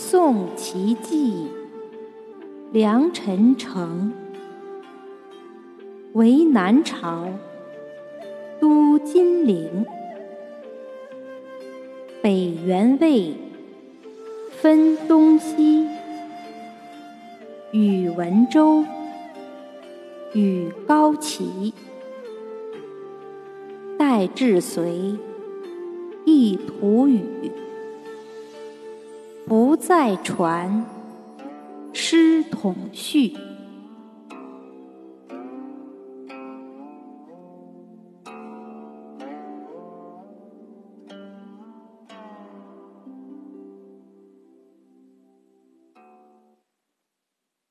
宋齐记，梁陈成。为南朝，都金陵。北元魏，分东西。宇文周，与高齐。代至隋，一图语。不再传，师统序。